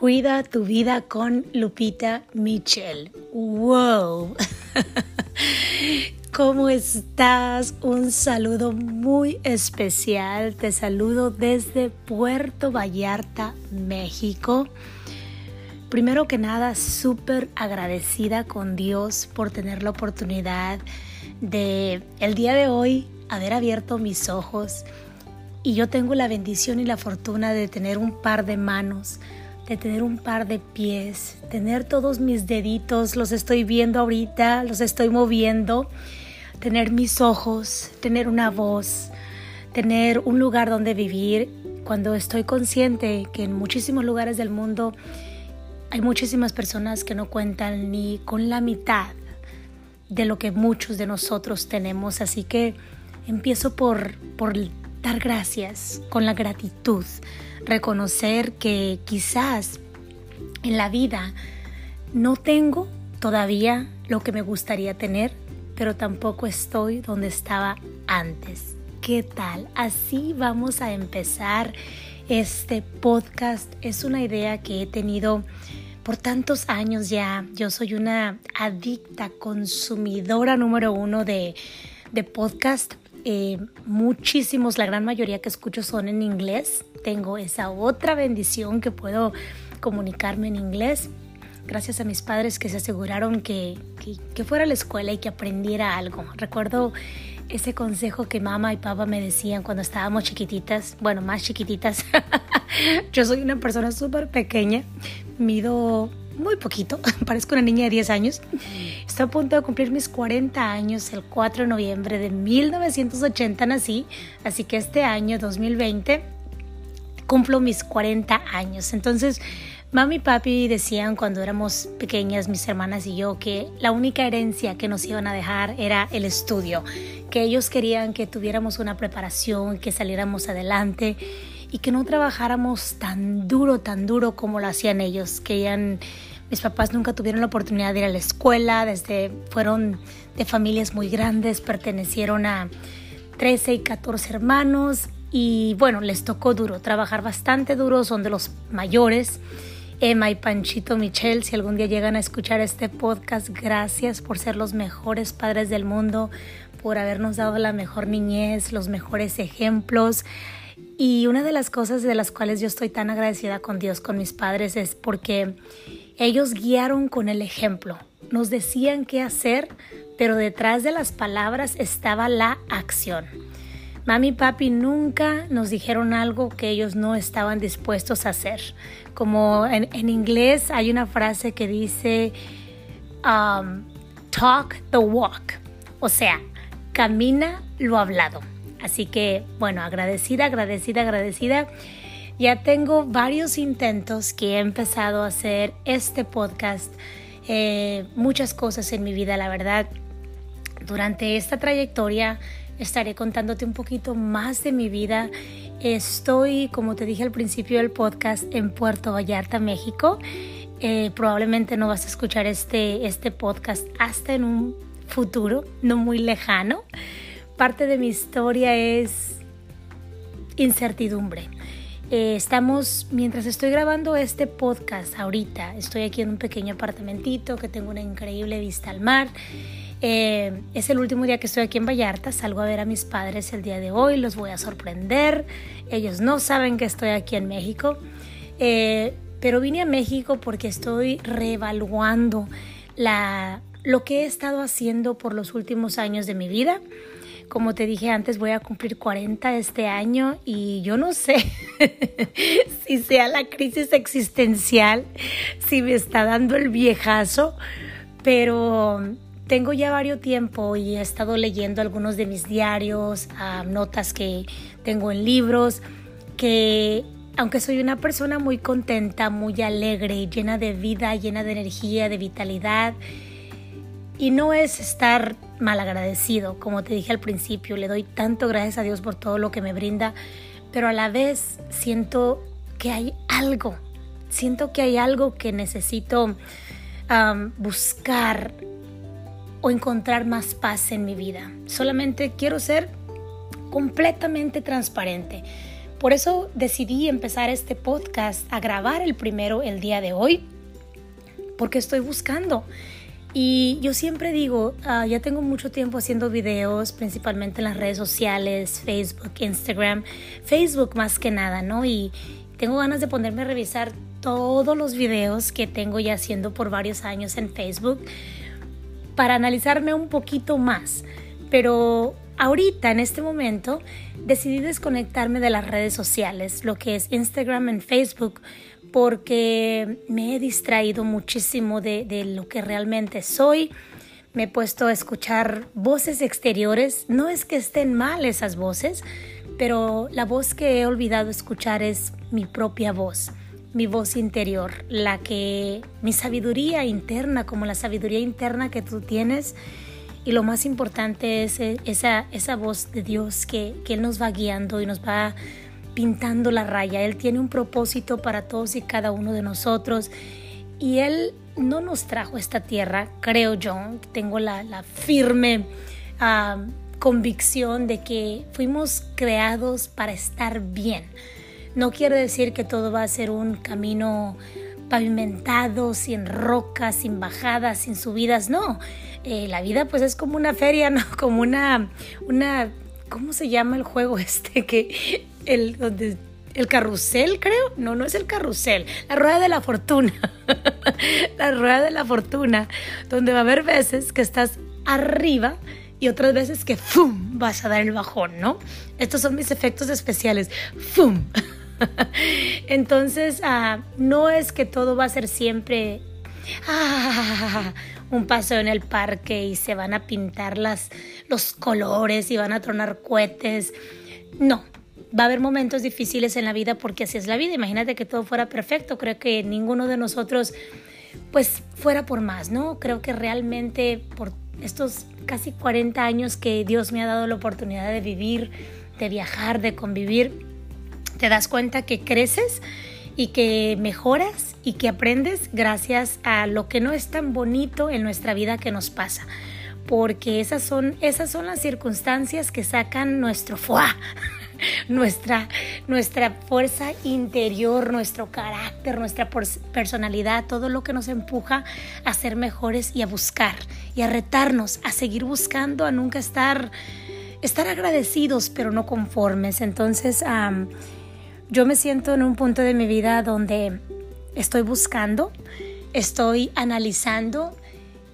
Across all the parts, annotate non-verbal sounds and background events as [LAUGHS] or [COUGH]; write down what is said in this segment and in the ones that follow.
Cuida tu vida con Lupita Mitchell. ¡Wow! [LAUGHS] ¿Cómo estás? Un saludo muy especial. Te saludo desde Puerto Vallarta, México. Primero que nada, súper agradecida con Dios por tener la oportunidad de el día de hoy haber abierto mis ojos y yo tengo la bendición y la fortuna de tener un par de manos de tener un par de pies, tener todos mis deditos, los estoy viendo ahorita, los estoy moviendo, tener mis ojos, tener una voz, tener un lugar donde vivir, cuando estoy consciente que en muchísimos lugares del mundo hay muchísimas personas que no cuentan ni con la mitad de lo que muchos de nosotros tenemos, así que empiezo por, por dar gracias con la gratitud reconocer que quizás en la vida no tengo todavía lo que me gustaría tener, pero tampoco estoy donde estaba antes. ¿Qué tal? Así vamos a empezar este podcast. Es una idea que he tenido por tantos años ya. Yo soy una adicta, consumidora número uno de, de podcast. Eh, muchísimos, la gran mayoría que escucho son en inglés. Tengo esa otra bendición que puedo comunicarme en inglés. Gracias a mis padres que se aseguraron que, que, fuera a la escuela y que aprendiera algo. Recuerdo ese consejo que mamá y papá me decían cuando estábamos chiquititas, bueno, más chiquititas. [LAUGHS] Yo soy una persona súper pequeña, mido muy poquito, [LAUGHS] parezco una niña de 10 años. Estoy a punto de cumplir mis 40 años, el 4 de noviembre de 1980 nací, así que este año 2020 cumplo mis 40 años. Entonces, mami y papi decían cuando éramos pequeñas, mis hermanas y yo, que la única herencia que nos iban a dejar era el estudio, que ellos querían que tuviéramos una preparación, que saliéramos adelante y que no trabajáramos tan duro, tan duro como lo hacían ellos, que eran mis papás nunca tuvieron la oportunidad de ir a la escuela, desde fueron de familias muy grandes, pertenecieron a 13 y 14 hermanos y bueno, les tocó duro, trabajar bastante duro, son de los mayores. Emma y Panchito Michel, si algún día llegan a escuchar este podcast, gracias por ser los mejores padres del mundo, por habernos dado la mejor niñez, los mejores ejemplos. Y una de las cosas de las cuales yo estoy tan agradecida con Dios, con mis padres, es porque ellos guiaron con el ejemplo, nos decían qué hacer, pero detrás de las palabras estaba la acción. Mami y papi nunca nos dijeron algo que ellos no estaban dispuestos a hacer. Como en, inglés hay una frase que dice, um, talk the walk, o sea, camina lo hablado. Así que, bueno, agradecida, agradecida, agradecida ya tengo varios intentos que he empezado a hacer este podcast, eh, muchas cosas en mi vida, la verdad. Durante esta trayectoria estaré contándote un poquito más de mi vida. Estoy, como te dije al principio del podcast, en Puerto Vallarta, México. Eh, probablemente no vas a escuchar este, este podcast hasta en un futuro no muy lejano. Parte de mi historia es incertidumbre. Eh, estamos, mientras estoy grabando este podcast ahorita, estoy aquí en un pequeño apartamentito que tengo una increíble vista al mar. Eh, es el último día que estoy aquí en Vallarta, salgo a ver a mis padres el día de hoy, los voy a sorprender, ellos no saben que estoy aquí en México, eh, pero vine a México porque estoy reevaluando lo que he estado haciendo por los últimos años de mi vida. Como te dije antes, voy a cumplir 40 este año y yo no sé [LAUGHS] si sea la crisis existencial, si me está dando el viejazo, pero tengo ya varios tiempo y he estado leyendo algunos de mis diarios, ah, notas que tengo en libros, que aunque soy una persona muy contenta, muy alegre, llena de vida, llena de energía, de vitalidad, y no es estar mal agradecido, como te dije al principio, le doy tanto gracias a Dios por todo lo que me brinda, pero a la vez siento que hay algo, siento que hay algo que necesito buscar o encontrar más paz en mi vida. Solamente quiero ser completamente transparente. por eso decidí empezar este podcast a grabar el primero el día de hoy, porque estoy buscando. Y yo siempre digo, ah, ya tengo mucho tiempo haciendo videos, principalmente en las redes sociales, Facebook, Instagram, Facebook más que nada, ¿no? Y tengo ganas de ponerme a revisar todos los videos que tengo ya haciendo por varios años en Facebook para analizarme un poquito más. Pero ahorita, en este momento, decidí desconectarme de las redes sociales, lo que es Instagram y Facebook, porque me he distraído muchísimo de, de, lo que realmente soy. Me he puesto a escuchar voces exteriores. No es que estén mal esas voces, pero la voz que he olvidado escuchar es mi propia voz, mi voz interior, la que mi sabiduría interna, como la sabiduría interna que tú tienes y lo más importante es eh, esa, esa voz de Dios que, que Él nos va guiando y nos va pintando la raya. Él tiene un propósito para todos y cada uno de nosotros. Y Él no nos trajo esta tierra, creo yo, tengo la, firme uh, convicción de que fuimos creados para estar bien. No quiere decir que todo va a ser un camino pavimentado, sin rocas, sin bajadas, sin subidas, no. Eh, la vida pues es como una feria, ¿no? [LAUGHS] Como una, una, ¿cómo se llama el juego [LAUGHS] este? Que el, donde, el carrusel, creo. No, no es el carrusel. La rueda de la fortuna. [LAUGHS] la rueda de la fortuna. Donde va a haber veces que estás arriba y otras veces que ¡fum! vas a dar el bajón, ¿no? Estos son mis efectos especiales. ¡Fum! [LAUGHS] Entonces, ah, no es que todo va a ser siempre ah, un paseo en el parque y se van a pintar las, los colores y van a tronar cohetes. No, va a haber momentos difíciles en la vida porque así es la vida. Imagínate que todo fuera perfecto. Creo que ninguno de nosotros pues fuera por más, ¿no? Creo que realmente por estos casi 40 años que Dios me ha dado la oportunidad de vivir, de viajar, de convivir, te das cuenta que creces y que mejoras y que aprendes gracias a lo que no es tan bonito en nuestra vida que nos pasa. Porque esas son, esas son las circunstancias que sacan nuestro fuá, [LAUGHS] nuestra, nuestra fuerza interior, nuestro carácter, nuestra personalidad, todo lo que nos empuja a ser mejores y a buscar y a retarnos, a seguir buscando, a nunca estar, estar agradecidos pero no conformes. Entonces, yo me siento en un punto de mi vida donde estoy buscando, estoy analizando,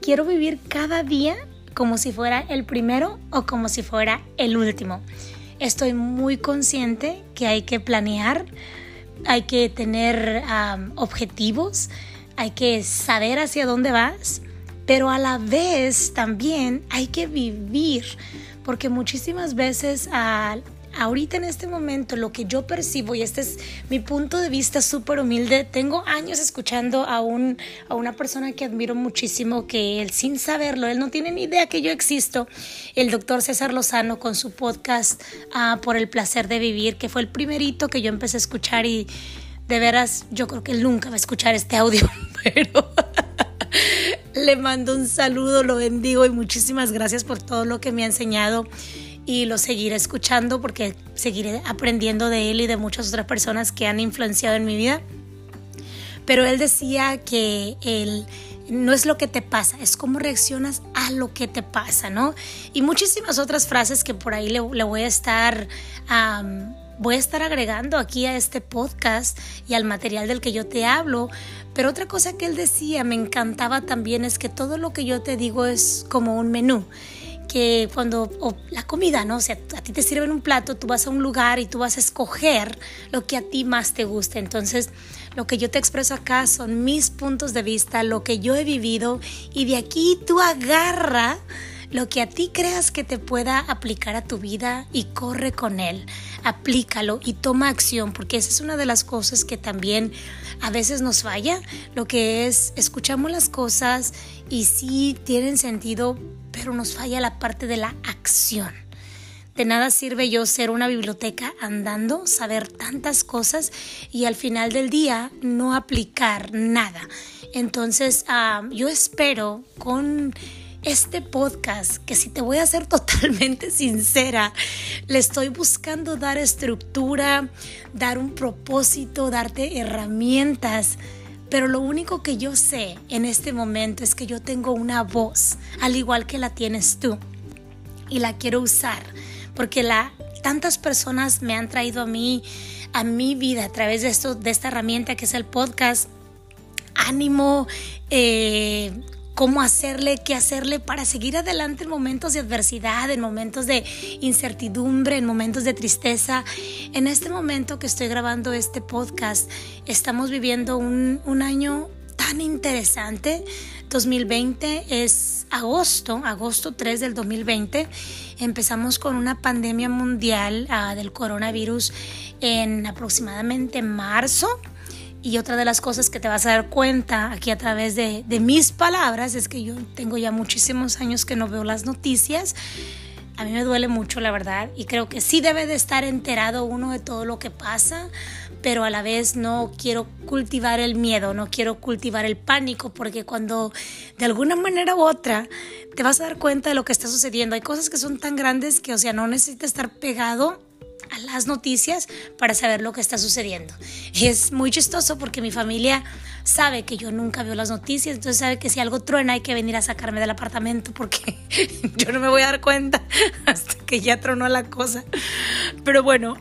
quiero vivir cada día como si fuera el primero o como si fuera el último. Estoy muy consciente que hay que planear, hay que tener objetivos, hay que saber hacia dónde vas, pero a la vez también hay que vivir, porque muchísimas veces al ahorita en este momento lo que yo percibo, y este es mi punto de vista súper humilde, tengo años escuchando a, un, a una persona que admiro muchísimo, que él sin saberlo, él no tiene ni idea que yo existo, el doctor César Lozano con su podcast ah, Por el placer de vivir, que fue el primerito que yo empecé a escuchar y de veras yo creo que él nunca va a escuchar este audio, [LAUGHS] pero... [LAUGHS] Le mando un saludo, lo bendigo y muchísimas gracias por todo lo que me ha enseñado y lo seguiré escuchando porque seguiré aprendiendo de él y de muchas otras personas que han influenciado en mi vida. Pero él decía que él no es lo que te pasa, es cómo reaccionas a lo que te pasa, ¿no? Y muchísimas otras frases que por ahí le, voy a estar... voy a estar agregando aquí a este podcast y al material del que yo te hablo. Pero otra cosa que él decía, me encantaba también, es que todo lo que yo te digo es como un menú que cuando la comida, ¿no? O sea, a ti te sirven un plato, tú vas a un lugar y tú vas a escoger lo que a ti más te gusta. Entonces, lo que yo te expreso acá son mis puntos de vista, lo que yo he vivido y de aquí tú agarra lo que a ti creas que te pueda aplicar a tu vida y corre con él. Aplícalo y toma acción, porque esa es una de las cosas que también a veces nos falla, lo que es escuchamos las cosas y sí tienen sentido, pero nos falla la parte de la acción. De nada sirve yo ser una biblioteca andando, saber tantas cosas y al final del día no aplicar nada. Entonces, ah, yo espero con este podcast, que si te voy a ser [LAUGHS] totalmente sincera, le estoy buscando dar estructura, dar un propósito, darte herramientas. Pero lo único que yo sé en este momento es que yo tengo una voz, al igual que la tienes tú. Y la quiero usar, porque la, tantas personas me han traído a mí, a mi vida, a través de, esto, de esta herramienta que es el podcast, ánimo, eh, cómo hacerle, qué hacerle para seguir adelante en momentos de adversidad, en momentos de incertidumbre, en momentos de tristeza. En este momento que estoy grabando este podcast, estamos viviendo un, un año tan interesante. 2020 es agosto, agosto 3 del 2020. Empezamos con una pandemia mundial uh, del coronavirus en aproximadamente marzo y otra de las cosas que te vas a dar cuenta aquí a través de, mis palabras es que yo tengo ya muchísimos años que no veo las noticias. A mí me duele mucho, la verdad, y creo que sí debe de estar enterado uno de todo lo que pasa, pero a la vez no quiero cultivar el miedo, no quiero cultivar el pánico, porque cuando de alguna manera u otra te vas a dar cuenta de lo que está sucediendo, hay cosas que son tan grandes que, o sea, no necesitas estar pegado a las noticias para saber lo que está sucediendo. Es muy chistoso porque mi familia sabe que yo nunca veo las noticias, entonces sabe que si algo truena hay que venir a sacarme del apartamento porque [LAUGHS] yo no me voy a dar cuenta [LAUGHS] hasta que ya tronó la cosa. Pero bueno,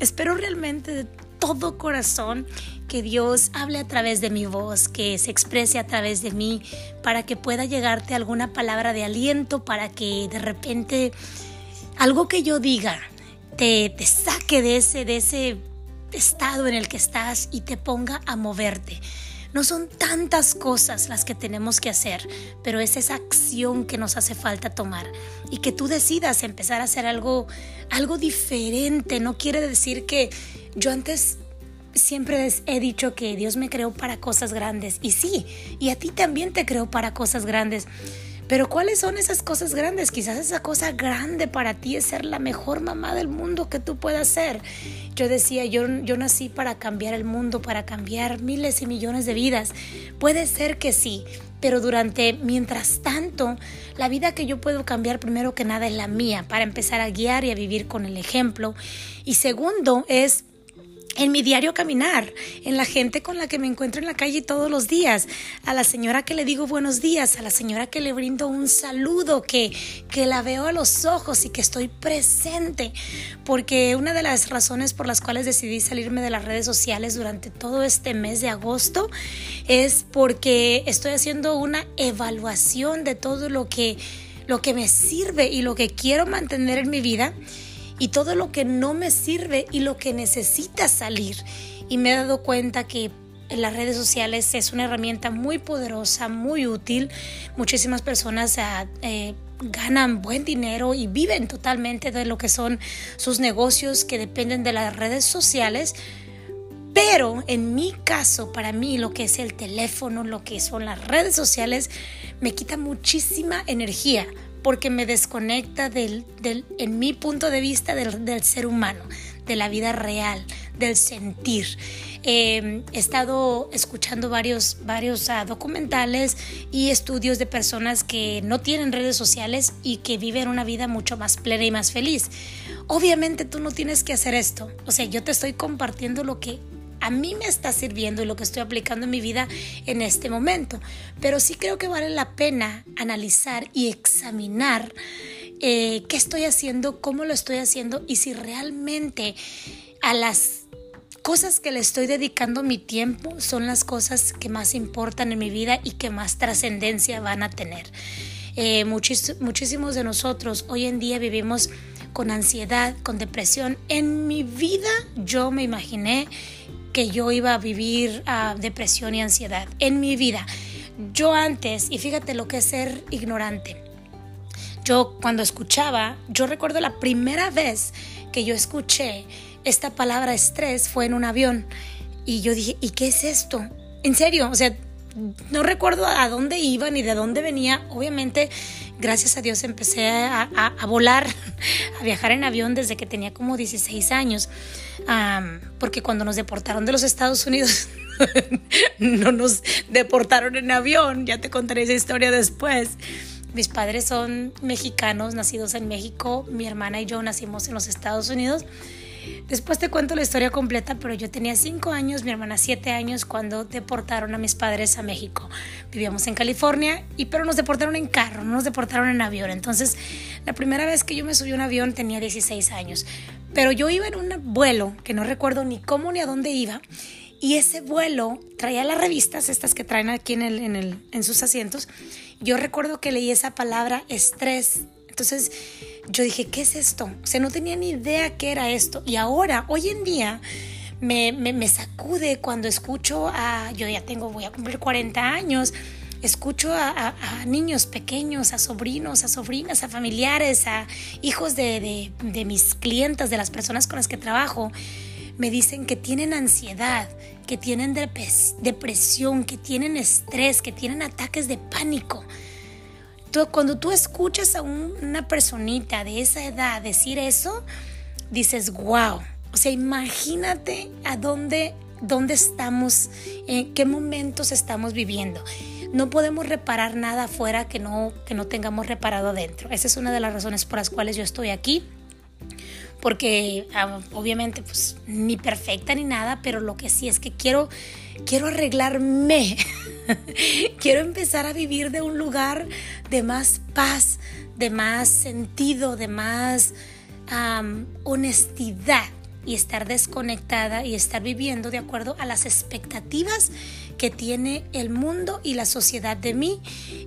espero realmente de todo corazón que Dios hable a través de mi voz, que se exprese a través de mí, para que pueda llegarte alguna palabra de aliento, para que de repente algo que yo diga te, saque de ese, de ese estado en el que estás y te ponga a moverte. No son tantas cosas las que tenemos que hacer, pero es esa acción que nos hace falta tomar y que tú decidas empezar a hacer algo, algo diferente. No quiere decir que yo antes siempre he dicho que Dios me creó para cosas grandes y sí, y a ti también te creó para cosas grandes. Pero ¿cuáles son esas cosas grandes? Quizás esa cosa grande para ti es ser la mejor mamá del mundo que tú puedas ser. Yo decía, yo, yo nací para cambiar el mundo, para cambiar miles y millones de vidas. Puede ser que sí, pero durante, mientras tanto, la vida que yo puedo cambiar primero que nada es la mía, para empezar a guiar y a vivir con el ejemplo. Y segundo es en mi diario caminar, en la gente con la que me encuentro en la calle todos los días, a la señora que le digo buenos días, a la señora que le brindo un saludo, que, que la veo a los ojos y que estoy presente, porque una de las razones por las cuales decidí salirme de las redes sociales durante todo este mes de agosto es porque estoy haciendo una evaluación de todo lo que, lo que me sirve y lo que quiero mantener en mi vida y todo lo que no me sirve y lo que necesita salir. Y me he dado cuenta que en las redes sociales es una herramienta muy poderosa, muy útil. Muchísimas personas ah, eh, ganan buen dinero y viven totalmente de lo que son sus negocios que dependen de las redes sociales. Pero en mi caso, para mí, lo que es el teléfono, lo que son las redes sociales, me quita muchísima energía porque me desconecta en mi punto de vista del, ser humano, de la vida real, del sentir. Eh, he estado escuchando varios, varios uh, documentales y estudios de personas que no tienen redes sociales y que viven una vida mucho más plena y más feliz. Obviamente tú no tienes que hacer esto. O sea, yo te estoy compartiendo lo que a mí me está sirviendo y lo que estoy aplicando en mi vida en este momento. Pero sí creo que vale la pena analizar y examinar eh, qué estoy haciendo, cómo lo estoy haciendo y si realmente a las cosas que le estoy dedicando mi tiempo son las cosas que más importan en mi vida y que más trascendencia van a tener. Eh, muchísimos de nosotros hoy en día vivimos con ansiedad, con depresión. En mi vida yo me imaginé que yo iba a vivir uh, depresión y ansiedad en mi vida. Yo antes, y fíjate lo que es ser ignorante, yo cuando escuchaba, yo recuerdo la primera vez que yo escuché esta palabra estrés fue en un avión y yo dije, ¿y qué es esto? En serio, o sea, no recuerdo a dónde iba ni de dónde venía. Obviamente, gracias a Dios empecé a, volar, [LAUGHS] a viajar en avión desde que tenía como 16 años. porque cuando nos deportaron de los Estados Unidos, [LAUGHS] no nos deportaron en avión. Ya te contaré esa historia después. Mis padres son mexicanos, nacidos en México. Mi hermana y yo nacimos en los Estados Unidos. Después te cuento la historia completa, pero yo tenía cinco años, mi hermana siete años cuando deportaron a mis padres a México. Vivíamos en California, y pero nos deportaron en carro, no nos deportaron en avión. Entonces, la primera vez que yo me subí a un avión tenía 16 años. Pero yo iba en un vuelo que no recuerdo ni cómo ni a dónde iba. Y ese vuelo traía las revistas, estas que traen aquí en, el, en, el, en sus asientos. Yo recuerdo que leí esa palabra estrés. Entonces yo dije, ¿qué es esto? O sea, no tenía ni idea qué era esto. Y ahora, hoy en día, me, me, sacude cuando escucho a, yo ya tengo, voy a cumplir 40 años, escucho a, niños pequeños, a sobrinos, a sobrinas, a familiares, a hijos de, de, de mis clientes, de las personas con las que trabajo, me dicen que tienen ansiedad, que tienen depresión, que tienen estrés, que tienen ataques de pánico cuando tú escuchas a una personita de esa edad decir eso, dices, wow, o sea, imagínate a dónde, dónde estamos, en qué momentos estamos viviendo. No podemos reparar nada afuera que no, que no tengamos reparado adentro. Esa es una de las razones por las cuales yo estoy aquí porque ah, obviamente pues ni perfecta ni nada, pero lo que sí es que quiero quiero arreglarme. [LAUGHS] quiero empezar a vivir de un lugar de más paz, de más sentido, de más honestidad y estar desconectada y estar viviendo de acuerdo a las expectativas que tiene el mundo y la sociedad de mí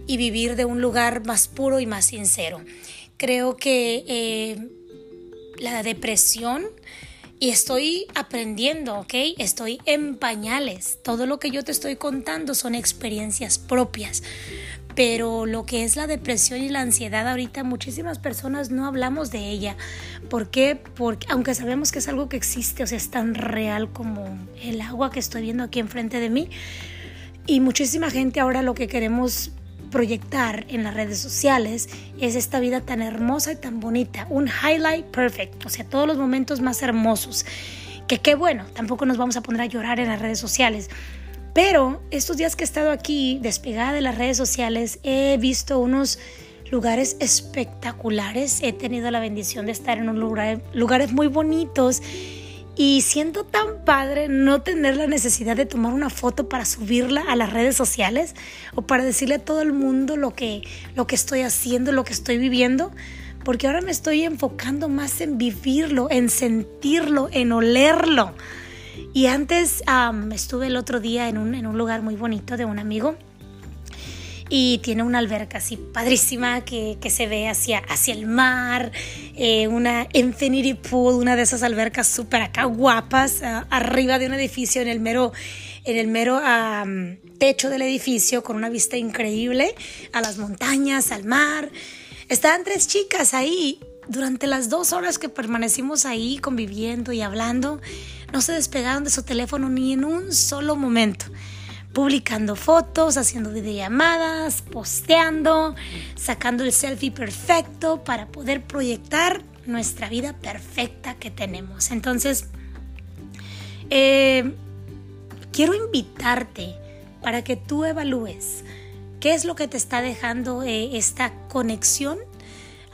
y vivir de un lugar más puro y más sincero. Creo que eh, la depresión y estoy aprendiendo, ¿ok? Estoy en pañales. Todo lo que yo te estoy contando son experiencias propias. Pero lo que es la depresión y la ansiedad ahorita muchísimas personas no hablamos de ella. ¿Por qué? Porque aunque sabemos que es algo que existe, o sea, es tan real como el agua que estoy viendo aquí enfrente de mí. Y muchísima gente ahora lo que queremos proyectar en las redes sociales es esta vida tan hermosa y tan bonita, un highlight perfect, o sea, todos los momentos más hermosos. Que qué bueno, tampoco nos vamos a poner a llorar en las redes sociales. Pero estos días que he estado aquí despegada de las redes sociales, he visto unos lugares espectaculares. He tenido la bendición de estar en un lugar, lugares muy bonitos y siento tan padre no tener la necesidad de tomar una foto para subirla a las redes sociales o para decirle a todo el mundo lo que, lo que estoy haciendo, lo que estoy viviendo, porque ahora me estoy enfocando más en vivirlo, en sentirlo, en olerlo. Y antes estuve el otro día en un, en un lugar muy bonito de un amigo y tiene una alberca así padrísima que, se ve hacia, hacia el mar, eh, una infinity pool, una de esas albercas súper acá guapas, arriba de un edificio en el mero, en el mero techo del edificio con una vista increíble a las montañas, al mar. Estaban tres chicas ahí. Durante las dos horas que permanecimos ahí conviviendo y hablando, no se despegaron de su teléfono ni en un solo momento publicando fotos, haciendo videollamadas, posteando, sacando el selfie perfecto para poder proyectar nuestra vida perfecta que tenemos. Entonces, eh, quiero invitarte para que tú evalúes qué es lo que te está dejando eh, esta conexión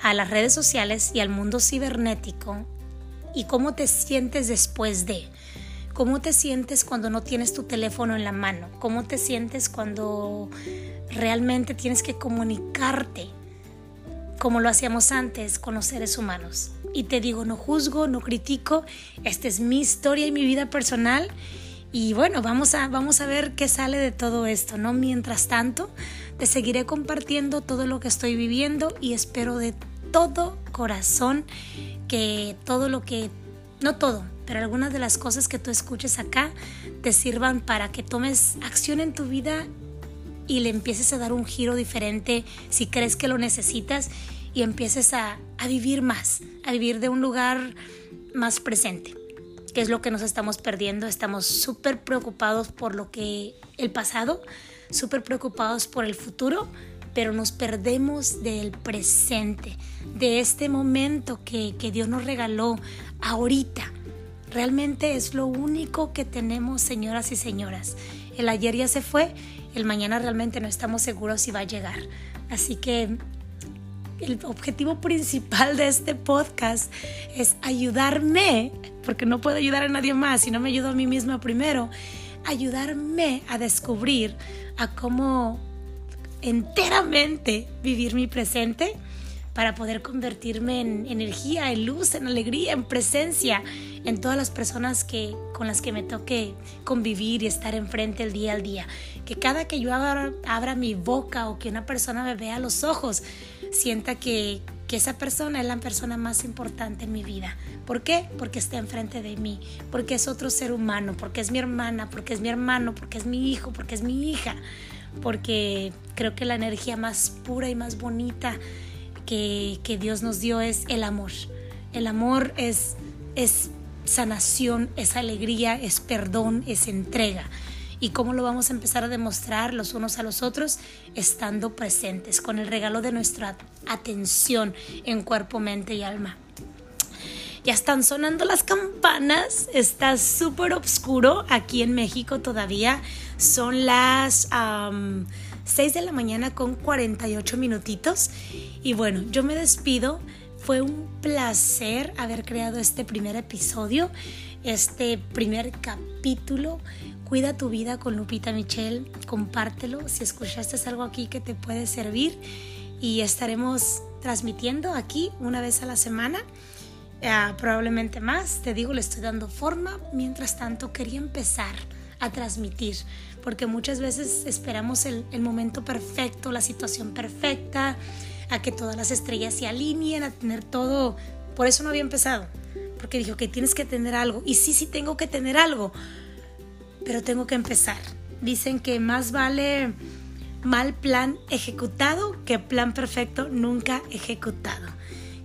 a las redes sociales y al mundo cibernético y cómo te sientes después de. ¿Cómo te sientes cuando no tienes tu teléfono en la mano? ¿Cómo te sientes cuando realmente tienes que comunicarte como lo hacíamos antes con los seres humanos? Y te digo, no juzgo, no critico, esta es mi historia y mi vida personal. Y bueno, vamos a, vamos a ver qué sale de todo esto, ¿no? Mientras tanto, te seguiré compartiendo todo lo que estoy viviendo y espero de todo corazón que todo lo que, no todo, pero algunas de las cosas que tú escuches acá te sirvan para que tomes acción en tu vida y le empieces a dar un giro diferente si crees que lo necesitas y empieces a, vivir más, a vivir de un lugar más presente, que es lo que nos estamos perdiendo. Estamos súper preocupados por lo que el pasado, súper preocupados por el futuro, pero nos perdemos del presente, de este momento que, que Dios nos regaló ahorita Realmente es lo único que tenemos, señoras y señoras. El ayer ya se fue, el mañana realmente no estamos seguros si va a llegar. Así que el objetivo principal de este podcast es ayudarme, porque no puedo ayudar a nadie más si no me ayudo a mí misma primero, ayudarme a descubrir a cómo enteramente vivir mi presente para poder convertirme en energía, en luz, en alegría, en presencia en todas las personas que, con las que me toque convivir y estar enfrente el día al día. Que cada que yo abra, mi boca o que una persona me vea a los ojos, sienta que, que esa persona es la persona más importante en mi vida. ¿Por qué? Porque está enfrente de mí, porque es otro ser humano, porque es mi hermana, porque es mi hermano, porque es mi hijo, porque es mi hija, porque creo que la energía más pura y más bonita que, Dios nos dio es el amor. El amor es, es sanación, es alegría, es perdón, es entrega. ¿Y cómo lo vamos a empezar a demostrar los unos a los otros? Estando presentes, con el regalo de nuestra atención en cuerpo, mente y alma. Ya están sonando las campanas, está súper oscuro aquí en México todavía. Son las 6 de la mañana con 48 minutitos. Y bueno, yo me despido fue un placer haber creado este primer episodio, este primer capítulo. Cuida tu vida con Lupita Michelle, compártelo si escuchaste algo aquí que te puede servir y estaremos transmitiendo aquí una vez a la semana. Ah, probablemente más, te digo, le estoy dando forma. Mientras tanto, quería empezar a transmitir, porque muchas veces esperamos el, el momento perfecto, la situación perfecta, a que todas las estrellas se alineen, a tener todo. Por eso no había empezado, porque dijo que tienes que tener algo. Y sí, sí tengo que tener algo, pero tengo que empezar. Dicen que más vale mal plan ejecutado que plan perfecto nunca ejecutado.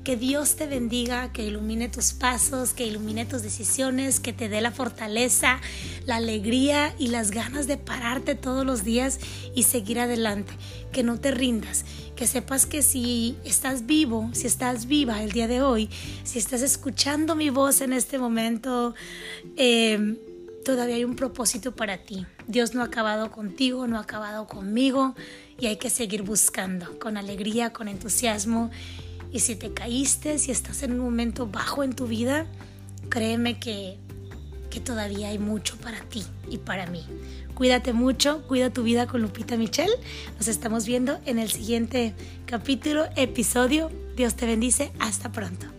Que Dios te bendiga, que ilumine tus pasos, que ilumine tus decisiones, que te dé la fortaleza, la alegría y las ganas de pararte todos los días y seguir adelante. Que no te rindas, que sepas que si estás vivo, si estás viva el día de hoy, si estás escuchando mi voz en este momento, eh, todavía hay un propósito para ti. Dios no ha acabado contigo, no ha acabado conmigo y hay que seguir buscando con alegría, con entusiasmo. Y si te caíste, si estás en un momento bajo en tu vida, créeme que, que todavía hay mucho para ti y para mí. Cuídate mucho, cuida tu vida con Lupita Michelle. Nos estamos viendo en el siguiente capítulo, episodio. Dios te bendice. Hasta pronto.